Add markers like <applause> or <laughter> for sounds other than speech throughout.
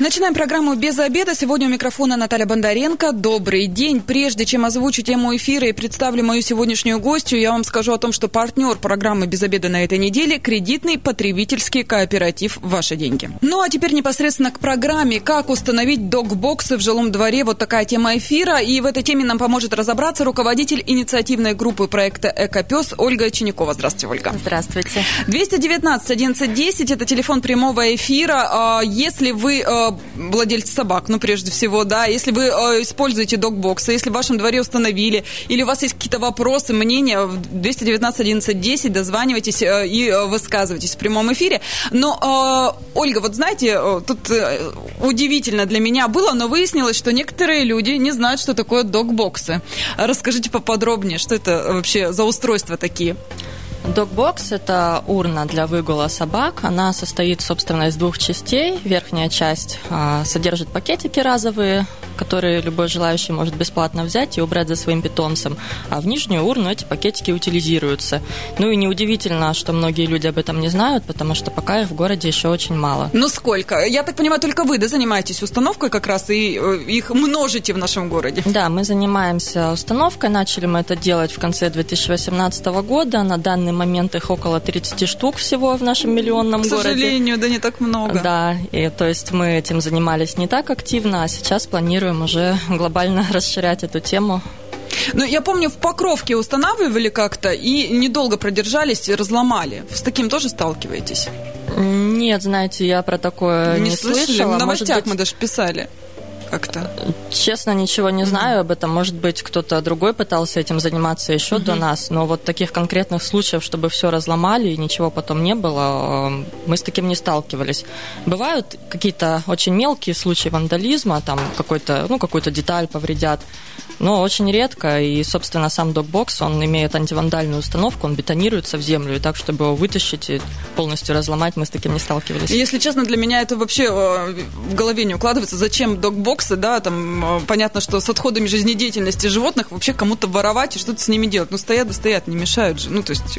Начинаем программу «Без обеда». Сегодня у микрофона Наталья Бондаренко. Добрый день. Прежде чем озвучить тему эфира и представлю мою сегодняшнюю гостью, я вам скажу о том, что партнер программы «Без обеда» на этой неделе – кредитный потребительский кооператив «Ваши деньги». Ну а теперь непосредственно к программе «Как установить док-боксы в жилом дворе». Вот такая тема эфира. И в этой теме нам поможет разобраться руководитель инициативной группы проекта «Экопес» Ольга Чинякова. Здравствуйте, Ольга. Здравствуйте. 219 1110 – это телефон прямого эфира. А Если вы а, владельцы собак, ну, прежде всего, да, если вы э, используете докбоксы, если в вашем дворе установили, или у вас есть какие-то вопросы, мнения, 219 11 10, дозванивайтесь э, и э, высказывайтесь в прямом эфире. Но, Ольга, вот знаете, тут удивительно для меня было, но выяснилось, что некоторые люди не знают, что такое докбоксы. Расскажите поподробнее, что это вообще за устройства такие? Докбокс – это урна для выгула собак. Она состоит, собственно, из двух частей. Верхняя часть а, содержит пакетики разовые, которые любой желающий может бесплатно взять и убрать за своим питомцем. А в нижнюю урну эти пакетики утилизируются. Ну и неудивительно, что многие люди об этом не знают, потому что пока их в городе еще очень мало. Ну сколько? Я так понимаю, только вы да, занимаетесь установкой как раз и э, их множите в нашем городе? Да, мы занимаемся установкой. Начали мы это делать в конце 2018 года. На данный момент их около 30 штук всего в нашем миллионном К городе. К сожалению, да не так много. Да, и то есть мы этим занимались не так активно, а сейчас планируем уже глобально <laughs> расширять эту тему. Ну, я помню, в Покровке устанавливали как-то и недолго продержались и разломали. С таким тоже сталкиваетесь? Нет, знаете, я про такое не, не слышала. В новостях быть... мы даже писали как-то? Честно, ничего не знаю mm-hmm. об этом. Может быть, кто-то другой пытался этим заниматься еще mm-hmm. до нас, но вот таких конкретных случаев, чтобы все разломали и ничего потом не было, э, мы с таким не сталкивались. Бывают какие-то очень мелкие случаи вандализма, там какой-то, ну, какую-то деталь повредят, но очень редко, и, собственно, сам докбокс, он имеет антивандальную установку, он бетонируется в землю, и так, чтобы его вытащить и полностью разломать, мы с таким не сталкивались. Если честно, для меня это вообще э, в голове не укладывается. Зачем докбоксы, да, там э, понятно, что с отходами жизнедеятельности животных вообще кому-то воровать и что-то с ними делать. Ну, стоят да стоят, не мешают же. Ну, то есть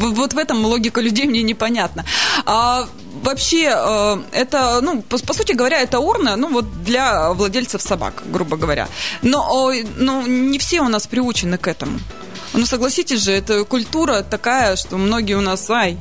вот в этом логика людей мне непонятна. А вообще, э, это, ну, по, по сути говоря, это урна, ну, вот для владельцев собак, грубо говоря. Но, ну, не все у нас приучены к этому. Ну, согласитесь же, это культура такая, что многие у нас, ай,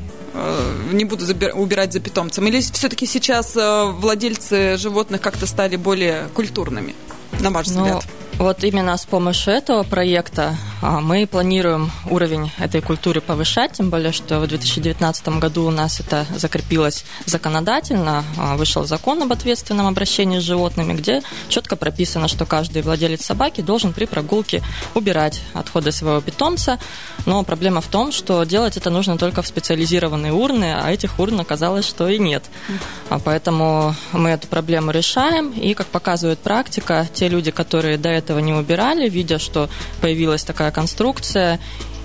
не буду убирать за питомцем. Или все-таки сейчас э, владельцы животных как-то стали более культурными, на ваш взгляд? Но вот именно с помощью этого проекта мы планируем уровень этой культуры повышать, тем более, что в 2019 году у нас это закрепилось законодательно, а, вышел закон об ответственном обращении с животными, где четко прописано, что каждый владелец собаки должен при прогулке убирать отходы своего питомца, но проблема в том, что делать это нужно только в специализированные урны, а этих урн оказалось, что и нет. А поэтому мы эту проблему решаем, и, как показывает практика, те люди, которые до этого не убирали, видя, что появилась такая конструкция,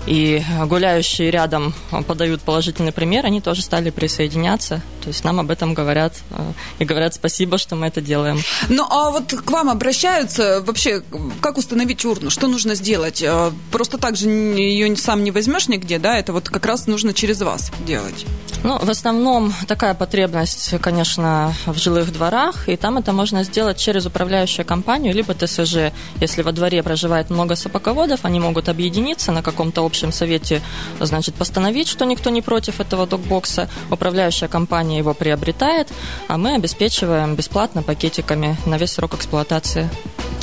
и гуляющие рядом подают положительный пример, они тоже стали присоединяться. То есть нам об этом говорят э, и говорят спасибо, что мы это делаем. Ну, а вот к вам обращаются вообще, как установить урну? Что нужно сделать? Э, просто так же ее сам не возьмешь нигде, да? Это вот как раз нужно через вас делать. Ну, в основном такая потребность, конечно, в жилых дворах, и там это можно сделать через управляющую компанию, либо ТСЖ. Если во дворе проживает много собаководов, они могут объединиться на каком-то общем совете, значит, постановить, что никто не против этого докбокса. Управляющая компания компания его приобретает, а мы обеспечиваем бесплатно пакетиками на весь срок эксплуатации.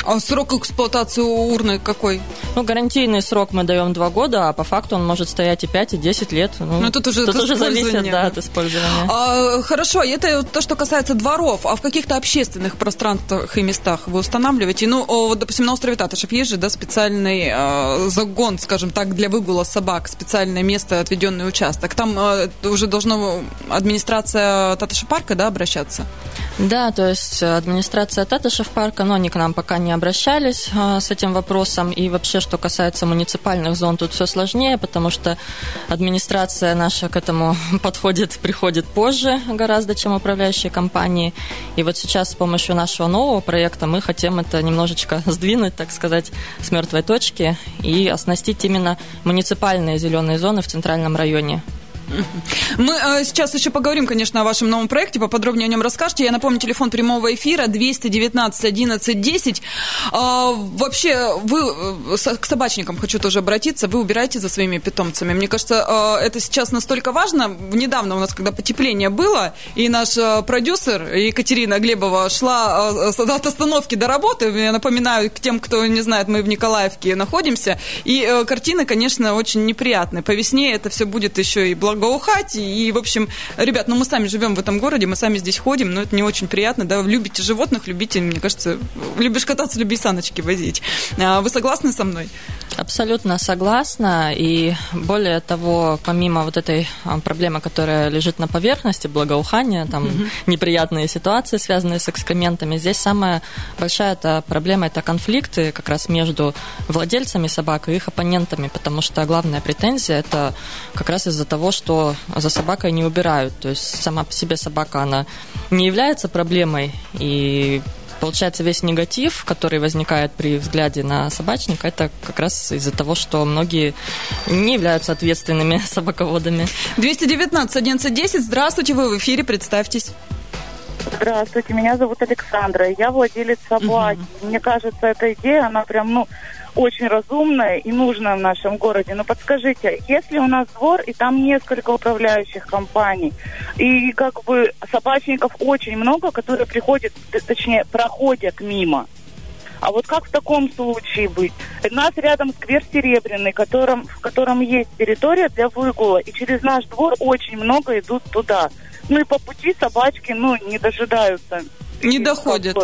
А срок эксплуатации у урны какой? Ну, гарантийный срок мы даем 2 года, а по факту он может стоять и 5, и 10 лет. Ну, ну тут уже, тут уже зависит да, от использования. А, хорошо, это то, что касается дворов. А в каких-то общественных пространствах и местах вы устанавливаете? Ну, вот, допустим, на острове Татышев есть же да, специальный э, загон, скажем так, для выгула собак, специальное место, отведенный участок. Там э, уже должно администрация Татышев парка да, обращаться? Да, то есть администрация Татышев парка, но они к нам пока не обращались а, с этим вопросом. И вообще, что касается муниципальных зон, тут все сложнее, потому что администрация наша к этому <laughs> подходит, приходит позже гораздо, чем управляющие компании. И вот сейчас с помощью нашего нового проекта мы хотим это немножечко <laughs> сдвинуть, так сказать, с мертвой точки и оснастить именно муниципальные зеленые зоны в центральном районе. Мы э, сейчас еще поговорим, конечно, о вашем новом проекте, поподробнее о нем расскажете. Я напомню, телефон прямого эфира 219 11 10. А, вообще, вы э, к собачникам хочу тоже обратиться. Вы убираете за своими питомцами. Мне кажется, э, это сейчас настолько важно. Недавно у нас, когда потепление было, и наш э, продюсер Екатерина Глебова шла от остановки до работы. Я напоминаю, к тем, кто не знает, мы в Николаевке находимся. И картина, конечно, очень неприятная. По весне это все будет еще и благо благоухать. И, в общем, ребят, ну мы сами живем в этом городе, мы сами здесь ходим, но это не очень приятно, да, любите животных, любите, мне кажется, любишь кататься, люби саночки возить. А вы согласны со мной? Абсолютно согласна. И более того, помимо вот этой а, проблемы, которая лежит на поверхности, благоухания, там угу. неприятные ситуации, связанные с экскрементами, здесь самая большая эта проблема это конфликты как раз между владельцами собак и их оппонентами, потому что главная претензия это как раз из-за того, что за собакой не убирают. То есть сама по себе собака, она не является проблемой, и Получается, весь негатив, который возникает при взгляде на собачника, это как раз из-за того, что многие не являются ответственными <laughs> собаководами. 219 1110, здравствуйте, вы в эфире, представьтесь. Здравствуйте, меня зовут Александра, я владелец собаки. Угу. Мне кажется, эта идея, она прям, ну, очень разумная и нужная в нашем городе. Но подскажите, если у нас двор, и там несколько управляющих компаний, и как бы собачников очень много, которые приходят, точнее, проходят мимо, а вот как в таком случае быть? У нас рядом сквер Серебряный, которым, в котором есть территория для выгула, и через наш двор очень много идут туда. Ну и по пути собачки, ну, не дожидаются не доходит.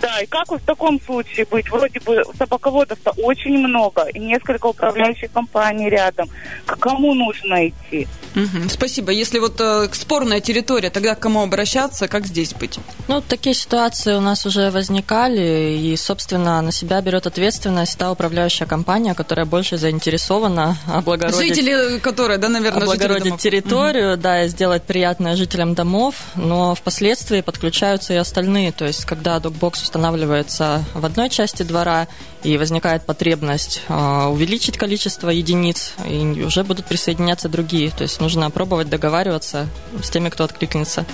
Да, и как в таком случае быть? Вроде бы собаководов-то очень много, и несколько управляющих компаний рядом. К кому нужно идти? Угу, спасибо. Если вот э, спорная территория, тогда к кому обращаться, как здесь быть? Ну, такие ситуации у нас уже возникали, и, собственно, на себя берет ответственность та управляющая компания, которая больше заинтересована <laughs> облагородить... Жители, которые, да, наверное, облагородить территорию, угу. да, и сделать приятное жителям домов, но впоследствии подключаются и остальные. То есть, когда докбокс устанавливается в одной части двора, и возникает потребность э, увеличить количество единиц, и уже будут присоединяться другие. То есть нужно пробовать договариваться с теми, кто откликнется.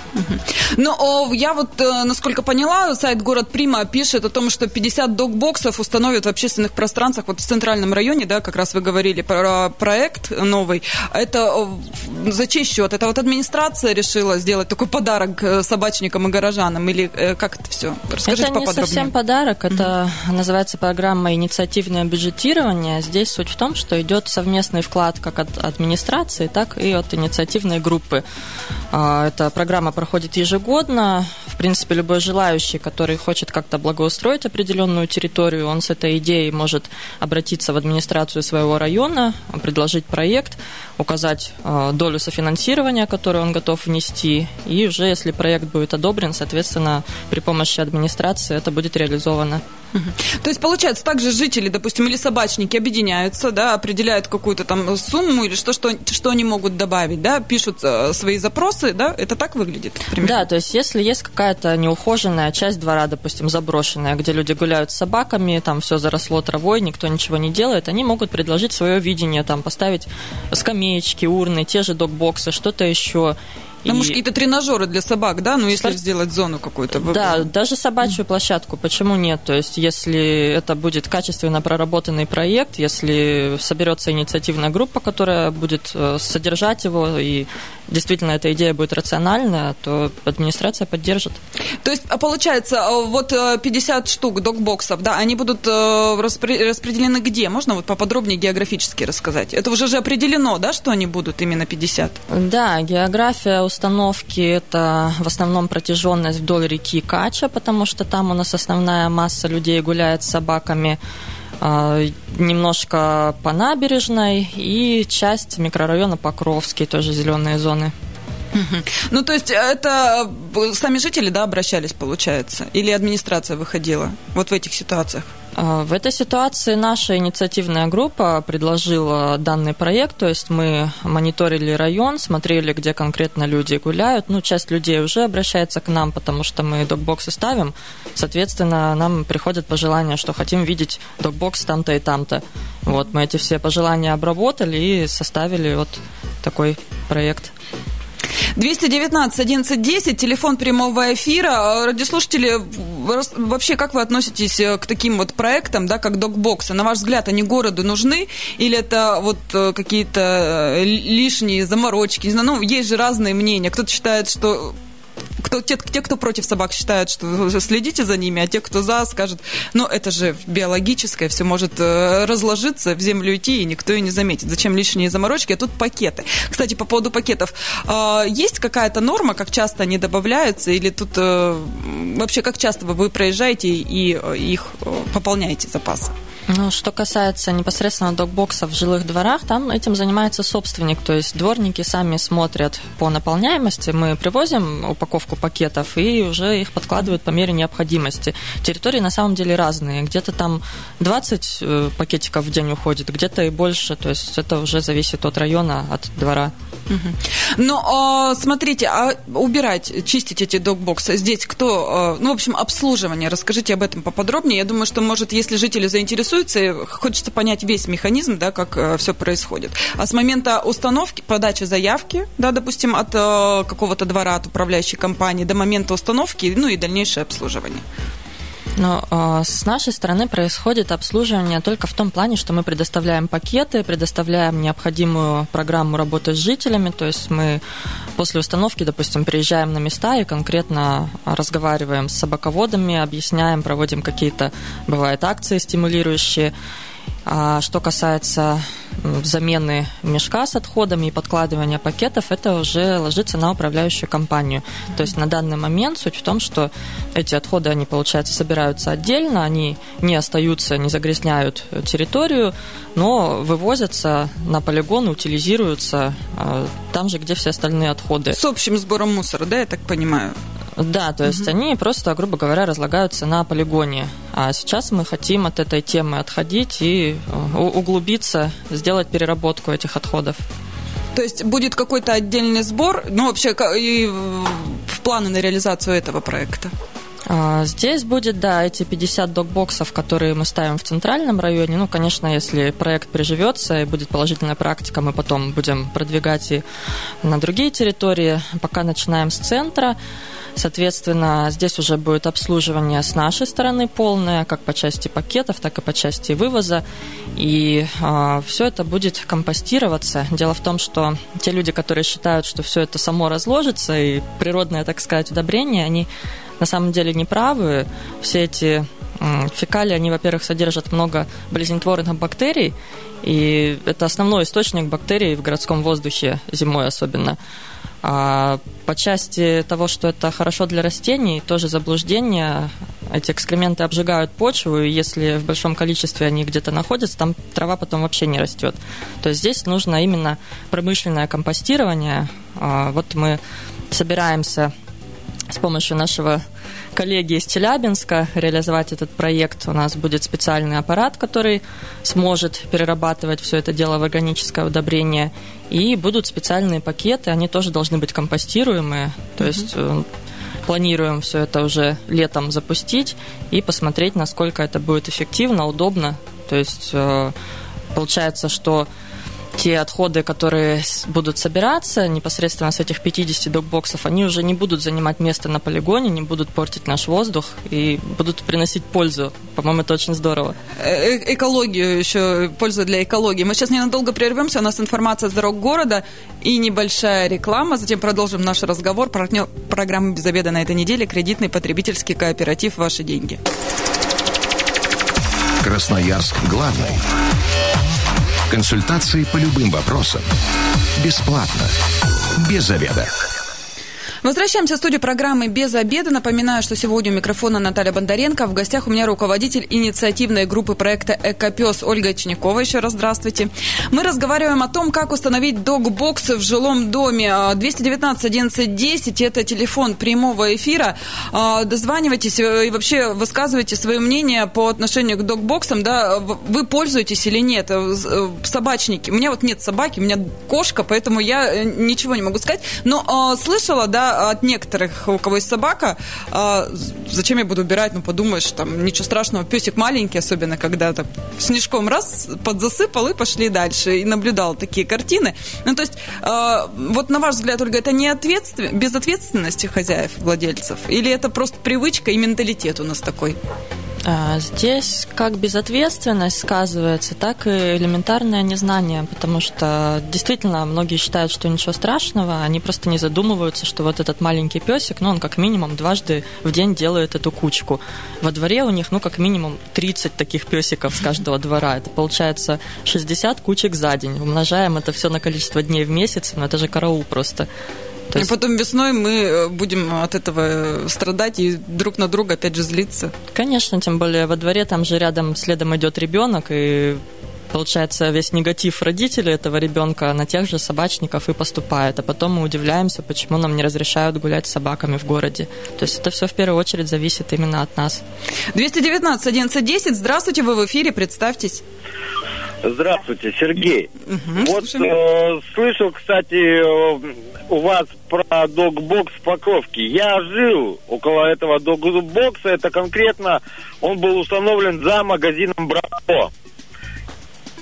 Ну, я вот, э, насколько поняла, сайт «Город Прима» пишет о том, что 50 док-боксов установят в общественных пространствах, вот в центральном районе, да, как раз вы говорили про проект новый. Это за чей счет? Это вот администрация решила сделать такой подарок э, собачникам и горожанам? Или как это все? Расскажите это поподробнее. не совсем подарок, это mm-hmm. называется программа программа «Инициативное бюджетирование». Здесь суть в том, что идет совместный вклад как от администрации, так и от инициативной группы. А, эта программа проходит ежегодно. В принципе, любой желающий, который хочет как-то благоустроить определенную территорию, он с этой идеей может обратиться в администрацию своего района, предложить проект, указать а, долю софинансирования, которую он готов внести, и уже если проект будет одобрен, соответственно, при помощи администрации это будет реализовано. То есть, получается, также жители, допустим, или собачники объединяются, да, определяют какую-то там сумму или что, что, что они могут добавить, да, пишут э, свои запросы, да, это так выглядит? Примерно? Да, то есть, если есть какая-то неухоженная часть двора, допустим, заброшенная, где люди гуляют с собаками, там все заросло травой, никто ничего не делает, они могут предложить свое видение, там, поставить скамеечки, урны, те же док-боксы, что-то еще. Ну, и... может, какие-то тренажеры для собак, да? Ну, если Спор... сделать зону какую-то. Да, даже собачью площадку, почему нет? То есть, если это будет качественно проработанный проект, если соберется инициативная группа, которая будет э, содержать его, и действительно эта идея будет рациональная, то администрация поддержит. То есть, а получается, э, вот 50 э, штук докбоксов, да, они будут распределены где? Можно вот поподробнее географически рассказать? Это уже же определено, да, что они будут именно 50? Да, география установки это в основном протяженность вдоль реки Кача, потому что там у нас основная масса людей гуляет с собаками а, немножко по набережной и часть микрорайона Покровский, тоже зеленые зоны. Ну, то есть это сами жители, да, обращались, получается? Или администрация выходила вот в этих ситуациях? А, в этой ситуации наша инициативная группа предложила данный проект, то есть мы мониторили район, смотрели, где конкретно люди гуляют. Ну, часть людей уже обращается к нам, потому что мы докбоксы ставим. Соответственно, нам приходят пожелания, что хотим видеть докбокс там-то и там-то. Вот, мы эти все пожелания обработали и составили вот такой проект. 219 1110, телефон прямого эфира. Радиослушатели, вообще как вы относитесь э, к таким вот проектам, да, как докбоксы? На ваш взгляд, они городу нужны или это вот э, какие-то э, лишние заморочки? Не знаю, ну, есть же разные мнения. Кто-то считает, что кто, те, те, кто против собак, считают, что <laughs> следите за ними, а те, кто за, скажут, ну, это же биологическое, все может э, разложиться, в землю идти, и никто и не заметит. Зачем лишние заморочки? А тут пакеты. Кстати, по поводу пакетов. Э, есть какая-то норма, как часто они добавляются, или тут э, вообще как часто вы проезжаете и их пополняете запас? Ну, что касается непосредственно докбоксов в жилых дворах, там этим занимается собственник, то есть дворники сами смотрят по наполняемости, мы привозим упаковку пакетов и уже их подкладывают по мере необходимости. Территории на самом деле разные, где-то там 20 э, пакетиков в день уходит, где-то и больше, то есть это уже зависит от района, от двора. Ну, а, смотрите, а убирать, чистить эти докбоксы, здесь кто, а, ну, в общем, обслуживание, расскажите об этом поподробнее. Я думаю, что, может, если жители заинтересуются, хочется понять весь механизм, да, как а, все происходит. А с момента установки, подачи заявки, да, допустим, от какого-то двора, от управляющей компании до момента установки, ну и дальнейшее обслуживание. Но э, с нашей стороны происходит обслуживание только в том плане, что мы предоставляем пакеты, предоставляем необходимую программу работы с жителями, то есть мы после установки, допустим, приезжаем на места и конкретно разговариваем с собаководами, объясняем, проводим какие-то, бывают акции стимулирующие. А что касается замены мешка с отходами и подкладывания пакетов, это уже ложится на управляющую компанию. То есть на данный момент суть в том, что эти отходы, они, получается, собираются отдельно, они не остаются, не загрязняют территорию, но вывозятся на полигон, утилизируются а, там же, где все остальные отходы. С общим сбором мусора, да, я так понимаю? Да, то есть угу. они просто, грубо говоря, разлагаются на полигоне. А сейчас мы хотим от этой темы отходить и э, углубиться, сделать переработку этих отходов. То есть будет какой-то отдельный сбор, ну вообще и в планы на реализацию этого проекта? А, здесь будет, да, эти 50 докбоксов, которые мы ставим в центральном районе. Ну, конечно, если проект приживется и будет положительная практика, мы потом будем продвигать и на другие территории. Пока начинаем с центра. Соответственно, здесь уже будет обслуживание с нашей стороны полное, как по части пакетов, так и по части вывоза. И э, а, все это будет компостироваться. Дело в том, что те люди, которые считают, что все это само разложится, и природное, так сказать, удобрение, они на самом деле неправы. Все эти фекалии, они, во-первых, содержат много болезнетворных бактерий, и это основной источник бактерий в городском воздухе зимой особенно. А по части того, что это хорошо для растений, тоже заблуждение. Эти экскременты обжигают почву, и если в большом количестве они где-то находятся, там трава потом вообще не растет. То есть здесь нужно именно промышленное компостирование. А вот мы собираемся с помощью нашего коллеги из Челябинска реализовать этот проект. У нас будет специальный аппарат, который сможет перерабатывать все это дело в органическое удобрение. И будут специальные пакеты, они тоже должны быть компостируемые. То mm-hmm. есть э, планируем все это уже летом запустить и посмотреть, насколько это будет эффективно, удобно. То есть э, получается, что те отходы, которые будут собираться непосредственно с этих 50 докбоксов, они уже не будут занимать место на полигоне, не будут портить наш воздух и будут приносить пользу. По-моему, это очень здорово. Э Экологию еще, пользу для экологии. Мы сейчас ненадолго прервемся, у нас информация с дорог города и небольшая реклама, затем продолжим наш разговор. Партнер программы «Без обеда» на этой неделе – кредитный потребительский кооператив «Ваши деньги». Красноярск главный. Консультации по любым вопросам. Бесплатно. Без заведа. Возвращаемся в студию программы «Без обеда». Напоминаю, что сегодня у микрофона Наталья Бондаренко. В гостях у меня руководитель инициативной группы проекта «Экопес» Ольга Чинякова. Еще раз здравствуйте. Мы разговариваем о том, как установить док-боксы в жилом доме. 219 11 10 – это телефон прямого эфира. А, дозванивайтесь и вообще высказывайте свое мнение по отношению к док-боксам. Да, вы пользуетесь или нет? Э, э, собачники. У меня вот нет собаки, у меня кошка, поэтому я э, ничего не могу сказать. Но а, слышала, да, от некоторых, у кого есть собака, а, зачем я буду убирать, ну, подумаешь, там, ничего страшного, песик маленький, особенно когда так снежком раз подзасыпал и пошли дальше, и наблюдал такие картины. Ну, то есть, а, вот на ваш взгляд, Ольга, это не ответствен... безответственности хозяев, владельцев, или это просто привычка и менталитет у нас такой? А, здесь как безответственность сказывается, так и элементарное незнание, потому что действительно многие считают, что ничего страшного, они просто не задумываются, что вот этот маленький песик, ну, он как минимум дважды в день делает эту кучку. Во дворе у них, ну, как минимум 30 таких песиков с каждого двора. Это получается 60 кучек за день. Умножаем это все на количество дней в месяц, ну, это же караул просто. То есть... И потом весной мы э, будем от этого страдать и друг на друга опять же злиться. Конечно, тем более во дворе там же рядом следом идет ребенок, и получается, весь негатив родителей этого ребенка на тех же собачников и поступает. А потом мы удивляемся, почему нам не разрешают гулять с собаками в городе. То есть это все в первую очередь зависит именно от нас. 219 11 Здравствуйте, вы в эфире, представьтесь. Здравствуйте, Сергей. Угу, вот э, слышал, кстати, э, у вас про док-бокс в Покровке. Я жил около этого док-бокса. Это конкретно он был установлен за магазином Браво.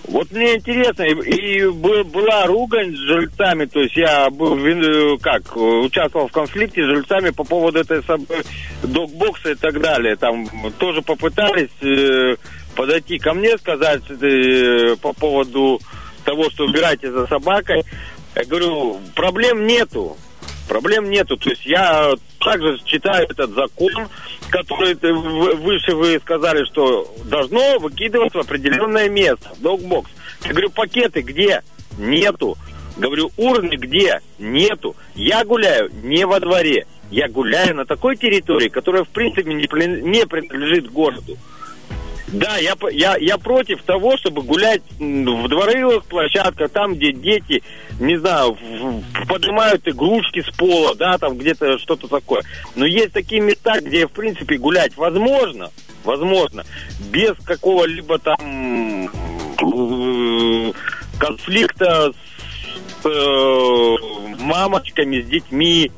Вот мне интересно, и, и была ругань с жильцами, то есть я был, э, как, участвовал в конфликте с жильцами по поводу этой док-бокса и так далее. Там тоже попытались э, подойти ко мне, сказать э, по поводу того, что убирайте за собакой. Я говорю, проблем нету. Проблем нету. То есть я также читаю этот закон, который выше вы сказали, что должно выкидываться в определенное место. Догбокс. Я говорю, пакеты где? Нету. Говорю, урны где? Нету. Я гуляю не во дворе. Я гуляю на такой территории, которая, в принципе, не принадлежит городу. Да, я, я, я против того, чтобы гулять в дворовых площадках, там, где дети, не знаю, поднимают игрушки с пола, да, там где-то что-то такое. Но есть такие места, где, в принципе, гулять возможно, возможно, без какого-либо там э, конфликта с э, мамочками, с детьми,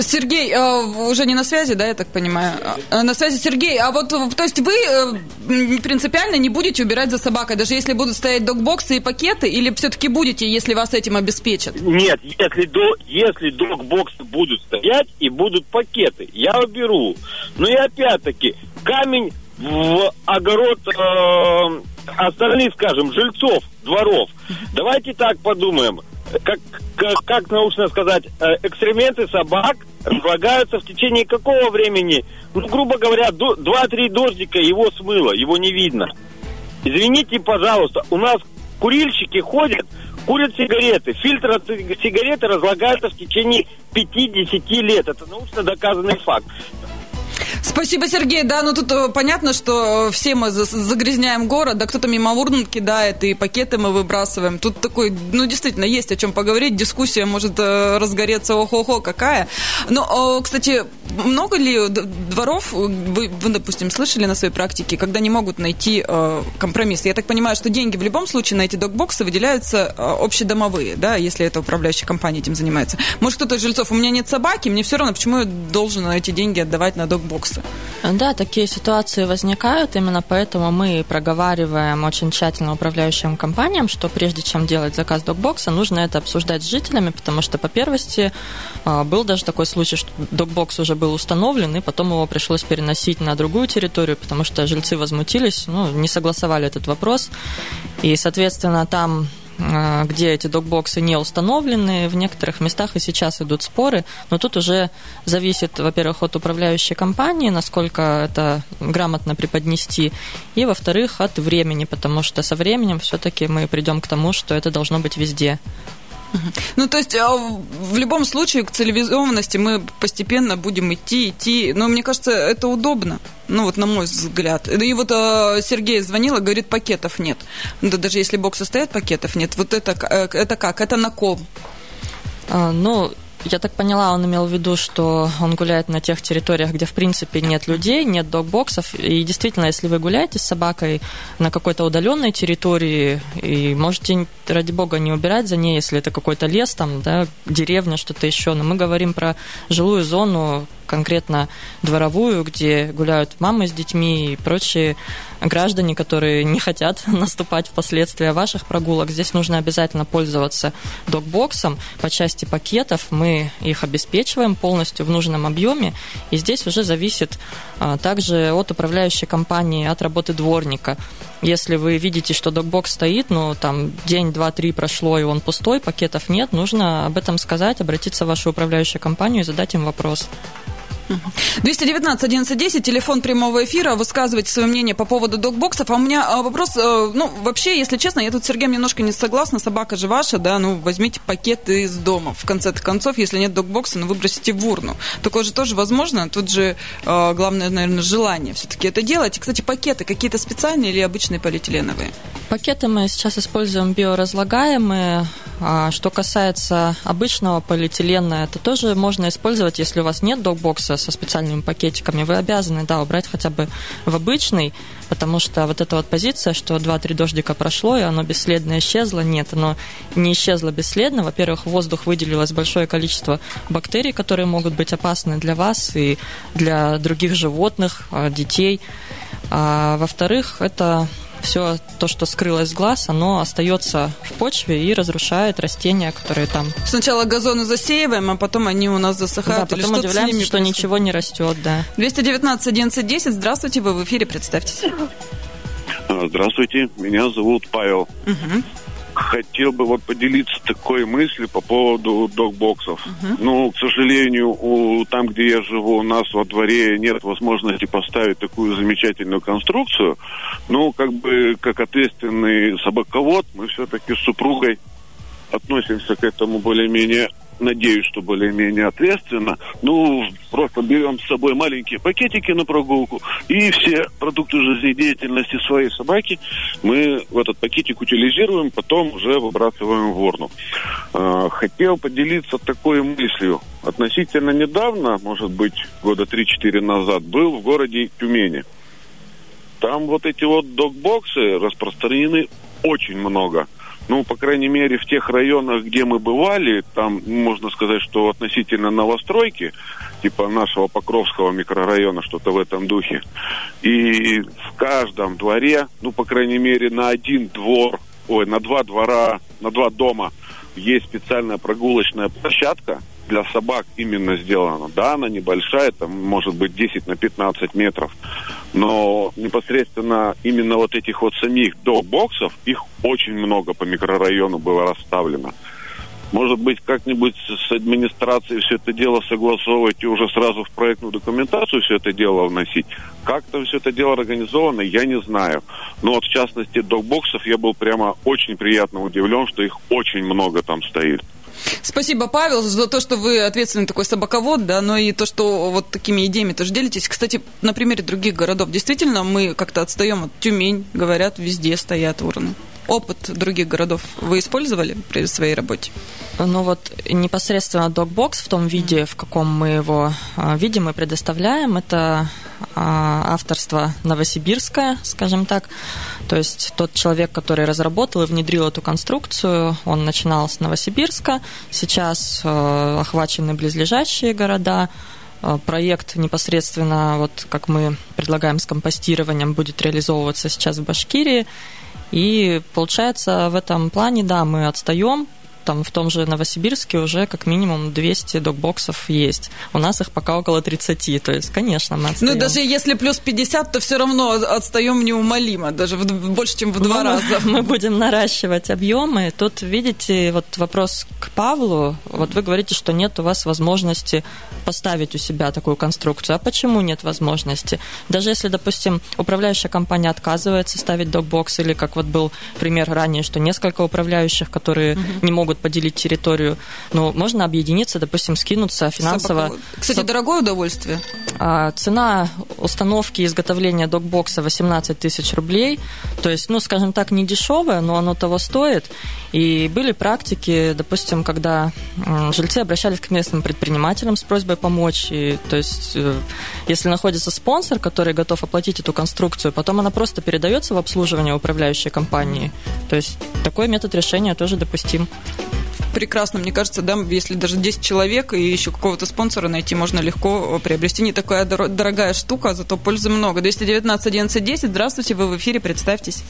Сергей, э, уже не на связи, да, я так понимаю? Э, на связи Сергей, а вот, то есть вы э, принципиально не будете убирать за собакой, даже если будут стоять док-боксы и пакеты, или все-таки будете, если вас этим обеспечат? Нет, если, до, если док-боксы будут стоять и будут пакеты, я уберу. Но и опять-таки, камень в огород э, остальных, скажем, жильцов дворов. Давайте так подумаем как, как, как научно сказать, э, экскременты собак разлагаются в течение какого времени? Ну, грубо говоря, 2-3 дождика его смыло, его не видно. Извините, пожалуйста, у нас курильщики ходят, курят сигареты. Фильтр от сигареты разлагается в течение 5-10 лет. Это научно доказанный факт. Спасибо, Сергей. Да, ну тут э, понятно, что все мы загрязняем город, да кто-то мимо урн кидает, и пакеты мы выбрасываем. Тут такой, ну действительно, есть о чем поговорить. Дискуссия может э, разгореться, охо-хо, какая. Но, кстати, много ли дворов, вы, вы, допустим, слышали на своей практике, когда не могут найти э, компромисс? Я так понимаю, что деньги в любом случае на эти докбоксы выделяются общедомовые, да, если это управляющая компания этим занимается. Может, кто-то из жильцов, у меня нет собаки, мне все равно, почему я должен эти деньги отдавать на докбокс? бокса. Да, такие ситуации возникают, именно поэтому мы проговариваем очень тщательно управляющим компаниям, что прежде чем делать заказ докбокса, нужно это обсуждать с жителями, потому что, по первости, был даже такой случай, что докбокс уже был установлен, и потом его пришлось переносить на другую территорию, потому что жильцы возмутились, ну, не согласовали этот вопрос, и, соответственно, там а, где эти докбоксы не установлены. В некоторых местах и сейчас идут споры, но тут уже зависит, во-первых, от управляющей компании, насколько это грамотно преподнести, и, во-вторых, от времени, потому что со временем все-таки мы придем к тому, что это должно быть везде. Ну, то есть а, в любом случае к цивилизованности мы постепенно будем идти, идти. Но мне кажется, это удобно. Ну, вот на мой взгляд. И вот э, Сергей звонила, говорит, пакетов нет. Ну, да даже если боксы стоят, пакетов нет. Вот это, э, это как? Это на ком? А, ну, я так поняла, он имел в виду, что он гуляет на тех территориях, где в принципе нет людей, нет док-боксов. И действительно, если вы гуляете с собакой на какой-то удаленной территории, и можете, ради бога, не убирать за ней, если это какой-то лес, там, да, деревня, что-то еще. Но мы говорим про жилую зону, конкретно дворовую, где гуляют мамы с детьми и прочие граждане, которые не хотят <laughs> наступать в последствия ваших прогулок. Здесь нужно обязательно пользоваться докбоксом. По части пакетов мы их обеспечиваем полностью в нужном объеме. И здесь уже зависит а, также от управляющей компании, от работы дворника. Если вы видите, что докбокс стоит, но там день, два, три прошло, и он пустой, пакетов нет, нужно об этом сказать, обратиться в вашу управляющую компанию и задать им вопрос. 219 1110, телефон прямого эфира, высказывайте свое мнение по поводу докбоксов. А у меня а, вопрос, э, ну, вообще, если честно, я тут с Сергеем немножко не согласна, собака же ваша, да, ну, возьмите пакет из дома. В конце концов, если нет докбокса, ну, выбросите в урну. Такое же тоже возможно, тут же э, главное, наверное, желание все-таки это делать. И, кстати, пакеты какие-то специальные или обычные полиэтиленовые? Пакеты мы сейчас используем биоразлагаемые. А что касается обычного полиэтилена, это тоже можно использовать, если у вас нет докбокса со специальными пакетиками. Вы обязаны, да, убрать хотя бы в обычный, потому что вот эта вот позиция, что 2-3 дождика прошло, и оно бесследно исчезло, нет, оно не исчезло бесследно. Во-первых, в воздух выделилось большое количество бактерий, которые могут быть опасны для вас и для других животных, а, детей. А, во-вторых, это все то, что скрылось с глаз, оно остается в почве и разрушает растения, которые там. Сначала газоны засеиваем, а потом они у нас засыхают. Да, потом или удивляемся, что происходит. ничего не растет, да. 219 11 10, здравствуйте, вы в эфире, представьтесь. Здравствуйте, меня зовут Павел. Угу хотел бы вот поделиться такой мыслью по поводу док-боксов. Uh-huh. Ну, к сожалению, у, там, где я живу, у нас во дворе нет возможности поставить такую замечательную конструкцию. Ну, как бы, как ответственный собаковод, мы все-таки с супругой относимся к этому более-менее надеюсь, что более-менее ответственно. Ну, просто берем с собой маленькие пакетики на прогулку, и все продукты жизнедеятельности своей собаки мы в этот пакетик утилизируем, потом уже выбрасываем в урну. А, хотел поделиться такой мыслью. Относительно недавно, может быть, года 3-4 назад, был в городе Тюмени. Там вот эти вот док-боксы распространены очень много – ну, по крайней мере, в тех районах, где мы бывали, там, можно сказать, что относительно новостройки, типа нашего Покровского микрорайона, что-то в этом духе. И в каждом дворе, ну, по крайней мере, на один двор, ой, на два двора, на два дома есть специальная прогулочная площадка, для собак именно сделана. Да, она небольшая, там может быть 10 на 15 метров, но непосредственно именно вот этих вот самих док-боксов, их очень много по микрорайону было расставлено. Может быть, как-нибудь с администрацией все это дело согласовывать и уже сразу в проектную документацию все это дело вносить. Как там все это дело организовано, я не знаю. Но вот в частности док-боксов я был прямо очень приятно удивлен, что их очень много там стоит. Спасибо, Павел, за то, что вы ответственный такой собаковод, да, но и то, что вот такими идеями тоже делитесь. Кстати, на примере других городов, действительно, мы как-то отстаем от Тюмень, говорят, везде стоят урны. Опыт других городов вы использовали при своей работе? Ну вот непосредственно докбокс в том виде, в каком мы его а, видим и предоставляем, это а, авторство новосибирское, скажем так. То есть тот человек, который разработал и внедрил эту конструкцию, он начинал с Новосибирска, сейчас а, охвачены близлежащие города, Проект непосредственно, вот как мы предлагаем с компостированием, будет реализовываться сейчас в Башкирии. И получается, в этом плане, да, мы отстаем, там в том же Новосибирске уже как минимум 200 докбоксов есть. У нас их пока около 30, то есть, конечно, мы отстаем. Ну, даже если плюс 50, то все равно отстаем неумолимо, даже в, больше, чем в два ну, раза. <laughs> Мы будем наращивать объемы. Тут, видите, вот вопрос к Павлу. Вот вы говорите, что нет у вас возможности поставить у себя такую конструкцию. А почему нет возможности? Даже если, допустим, управляющая компания отказывается ставить докбокс, или как вот был пример ранее, что несколько управляющих, которые угу. не могут могут поделить территорию. Но можно объединиться, допустим, скинуться финансово. Кстати, дорогое удовольствие? А, цена установки и изготовления докбокса 18 тысяч рублей. То есть, ну, скажем так, не дешевое, но оно того стоит. И были практики, допустим, когда жильцы обращались к местным предпринимателям с просьбой помочь. И, то есть, э, если находится спонсор, который готов оплатить эту конструкцию, потом она просто передается в обслуживание управляющей компании. То есть такой метод решения тоже допустим прекрасно, мне кажется, да, если даже 10 человек и еще какого-то спонсора найти, можно легко приобрести. Не такая дорогая штука, зато пользы много. 219 11 10, здравствуйте, вы в эфире, представьтесь.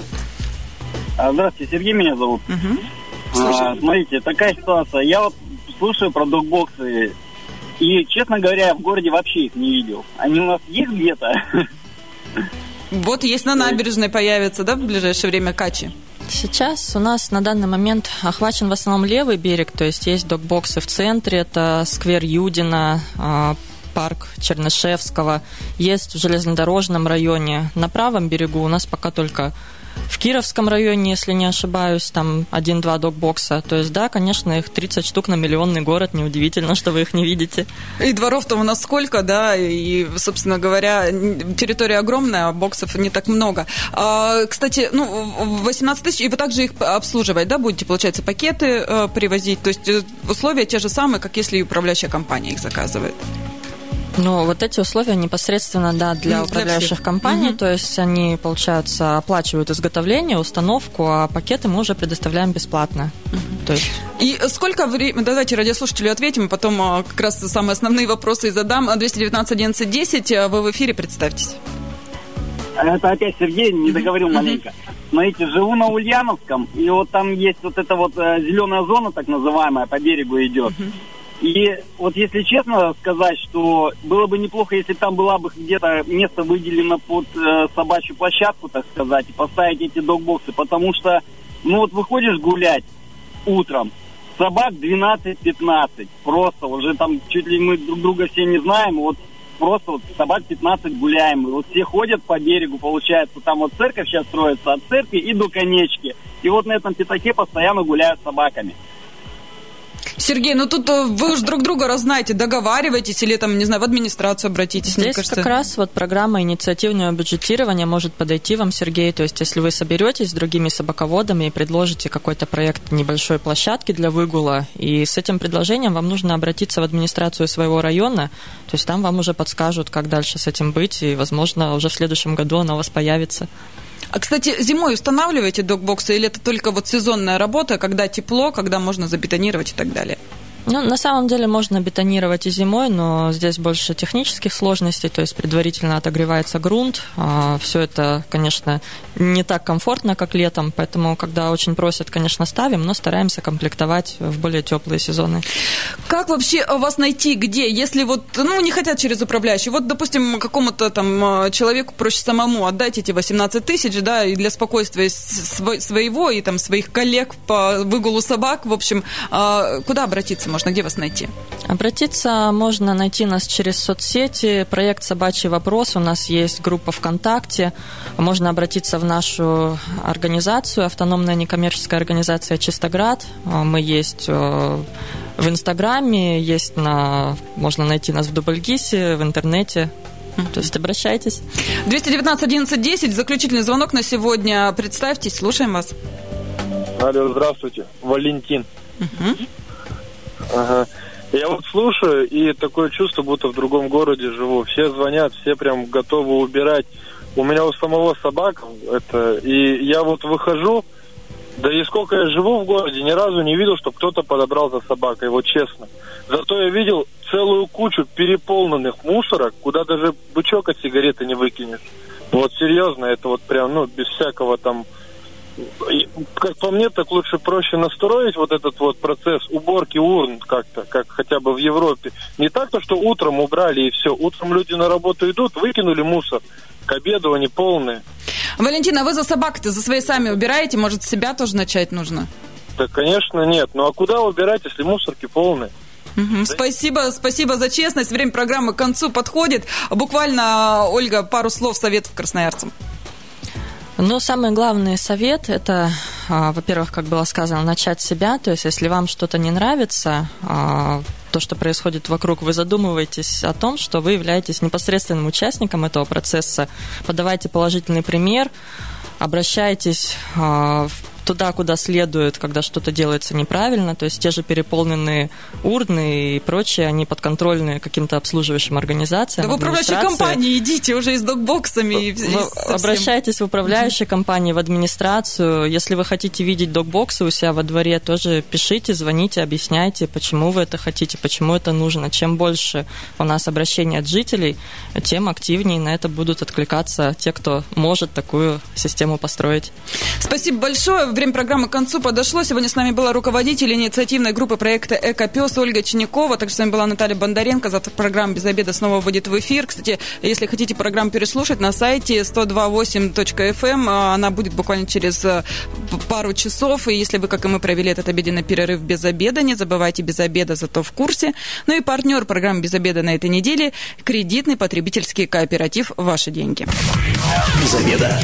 А, здравствуйте, Сергей меня зовут. Угу. А, смотрите, такая ситуация. Я вот слушаю про докбоксы, и, честно говоря, в городе вообще их не видел. Они у нас есть где-то? Вот есть на <laughs> набережной появятся, да, в ближайшее время качи? Сейчас у нас на данный момент охвачен в основном левый берег, то есть есть докбоксы в центре, это сквер Юдина, а, парк Чернышевского, есть в железнодорожном районе. На правом берегу у нас пока только в Кировском районе, если не ошибаюсь, там один-два докбокса. То есть, да, конечно, их 30 штук на миллионный город, неудивительно, что вы их не видите. И дворов-то у нас сколько, да, и, собственно говоря, территория огромная, а боксов не так много. А, кстати, ну, 18 тысяч, и вы также их обслуживать, да, будете, получается, пакеты э, привозить, то есть э, условия те же самые, как если управляющая компания их заказывает. Ну, вот эти условия непосредственно, да, для, для управляющих всех. компаний, угу. то есть они, получается, оплачивают изготовление, установку, а пакеты мы уже предоставляем бесплатно. Угу. То есть... И сколько времени, давайте радиослушателю ответим, потом а, как раз самые основные вопросы и задам. 219 11 10, вы в эфире, представьтесь. Это опять Сергей, не договорил маленько. Смотрите, живу на Ульяновском, и вот там есть вот эта вот э, зеленая зона, так называемая, по берегу идет. И вот если честно сказать, что было бы неплохо, если там была бы где-то место выделено под э, собачью площадку, так сказать, и поставить эти догбоксы, потому что, ну вот выходишь гулять утром, собак 12-15, просто уже там чуть ли мы друг друга все не знаем, вот просто вот собак 15 гуляем, и вот все ходят по берегу, получается, там вот церковь сейчас строится, от церкви и до конечки, и вот на этом пятаке постоянно гуляют собаками. Сергей, ну тут э, вы уж друг друга разнаете, договаривайтесь или там, не знаю, в администрацию обратитесь. Здесь кажется... как раз вот программа инициативного бюджетирования может подойти вам, Сергей. То есть, если вы соберетесь с другими собаководами и предложите какой-то проект небольшой площадки для выгула, и с этим предложением вам нужно обратиться в администрацию своего района, то есть там вам уже подскажут, как дальше с этим быть, и, возможно, уже в следующем году оно у вас появится. А, кстати, зимой устанавливаете докбоксы или это только вот сезонная работа, когда тепло, когда можно забетонировать и так далее? Ну, на самом деле можно бетонировать и зимой, но здесь больше технических сложностей, то есть предварительно отогревается грунт. А, Все это, конечно, не так комфортно, как летом, поэтому, когда очень просят, конечно, ставим, но стараемся комплектовать в более теплые сезоны. Как вообще вас найти, где, если вот, ну, не хотят через управляющий, вот, допустим, какому-то там человеку проще самому отдать эти 18 тысяч, да, и для спокойствия своего и там своих коллег по выгулу собак, в общем, а, куда обратиться можно, где вас найти? Обратиться можно найти нас через соцсети, проект «Собачий вопрос», у нас есть группа ВКонтакте, можно обратиться в нашу организацию, автономная некоммерческая организация «Чистоград», мы есть э, в Инстаграме, есть на, можно найти нас в Дубльгисе, в интернете, то есть обращайтесь. 219 11 10, заключительный звонок на сегодня. Представьтесь, слушаем вас. Алло, здравствуйте. Валентин. Угу. Ага. Я вот слушаю, и такое чувство, будто в другом городе живу. Все звонят, все прям готовы убирать. У меня у самого собака, это, и я вот выхожу, да и сколько я живу в городе, ни разу не видел, чтобы кто-то подобрал за собакой, вот честно. Зато я видел целую кучу переполненных мусорок, куда даже бычок от сигареты не выкинешь. Вот серьезно, это вот прям, ну, без всякого там как по мне, так лучше проще настроить вот этот вот процесс уборки урн как-то, как хотя бы в Европе. Не так то, что утром убрали и все. Утром люди на работу идут, выкинули мусор. К обеду они полные. Валентина, а вы за собак-то за свои сами убираете? Может, себя тоже начать нужно? Да, конечно, нет. Ну а куда убирать, если мусорки полные? Угу. Да. Спасибо, спасибо за честность. Время программы к концу подходит. Буквально, Ольга, пару слов советов красноярцам. Но самый главный совет – это а, во-первых, как было сказано, начать себя. То есть, если вам что-то не нравится, а, то, что происходит вокруг, вы задумываетесь о том, что вы являетесь непосредственным участником этого процесса, подавайте положительный пример, обращайтесь в туда, куда следует, когда что-то делается неправильно, то есть те же переполненные урны и прочее, они подконтрольны каким-то обслуживающим организациям. Да в управляющей компании идите уже и с докбоксами. Обращайтесь в управляющие компании, в администрацию. Если вы хотите видеть докбоксы у себя во дворе, тоже пишите, звоните, объясняйте, почему вы это хотите, почему это нужно. Чем больше у нас обращений от жителей, тем активнее на это будут откликаться те, кто может такую систему построить. Спасибо большое время программы к концу подошло. Сегодня с нами была руководитель инициативной группы проекта «Экопес» Ольга Чинякова. Также с вами была Наталья Бондаренко. Завтра программа «Без обеда» снова выйдет в эфир. Кстати, если хотите программу переслушать, на сайте 128.fm эм, она будет буквально через э, пару часов. И если вы, как и мы, провели этот обеденный перерыв без обеда, не забывайте без обеда, зато в курсе. Ну и партнер программы «Без обеда» на этой неделе – кредитный потребительский кооператив «Ваши деньги». Без обеда.